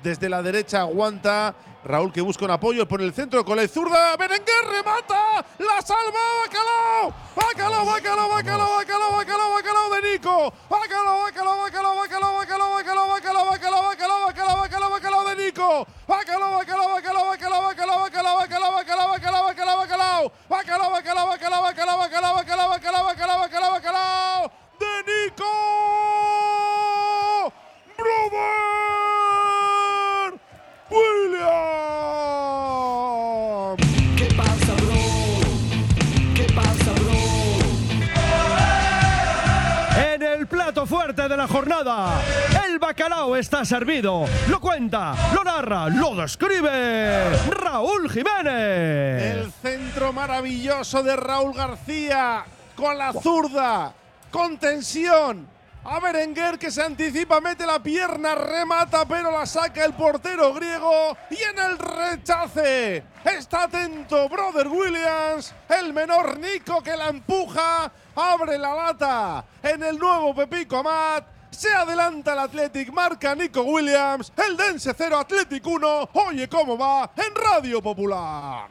Desde la derecha aguanta. Raúl que busca un apoyo por el centro con el zurda. Berenguer remata. La salva. Bacalao. Bacalao, bacalao, bacalao, bacalao, bacalao, bacalao de Nico. Bacalao, bacalao, bacalao, bacalao, bacalao, bacalao, bacalao, bacalao, bacalao, bacalao, bacalao, bacalao de Nico. Bacalao, bacalao, bacalao, bacalao, bacalao, bacalao, bacalao, bacalao, bacalao, bacalao, bacalao. Bacalao, bacalao, bacalao, bacalao, bacalao, bacalao, bacalao, bacalao, bacalao, bacalao. Fuerte de la jornada, el bacalao está servido. Lo cuenta, lo narra, lo describe Raúl Jiménez. El centro maravilloso de Raúl García con la zurda, con tensión. A Berenguer que se anticipa, mete la pierna, remata, pero la saca el portero griego. Y en el rechace está atento Brother Williams, el menor Nico que la empuja, abre la lata en el nuevo Pepico Amat. Se adelanta el Athletic, marca Nico Williams, el Dense 0 Athletic 1. Oye cómo va en Radio Popular.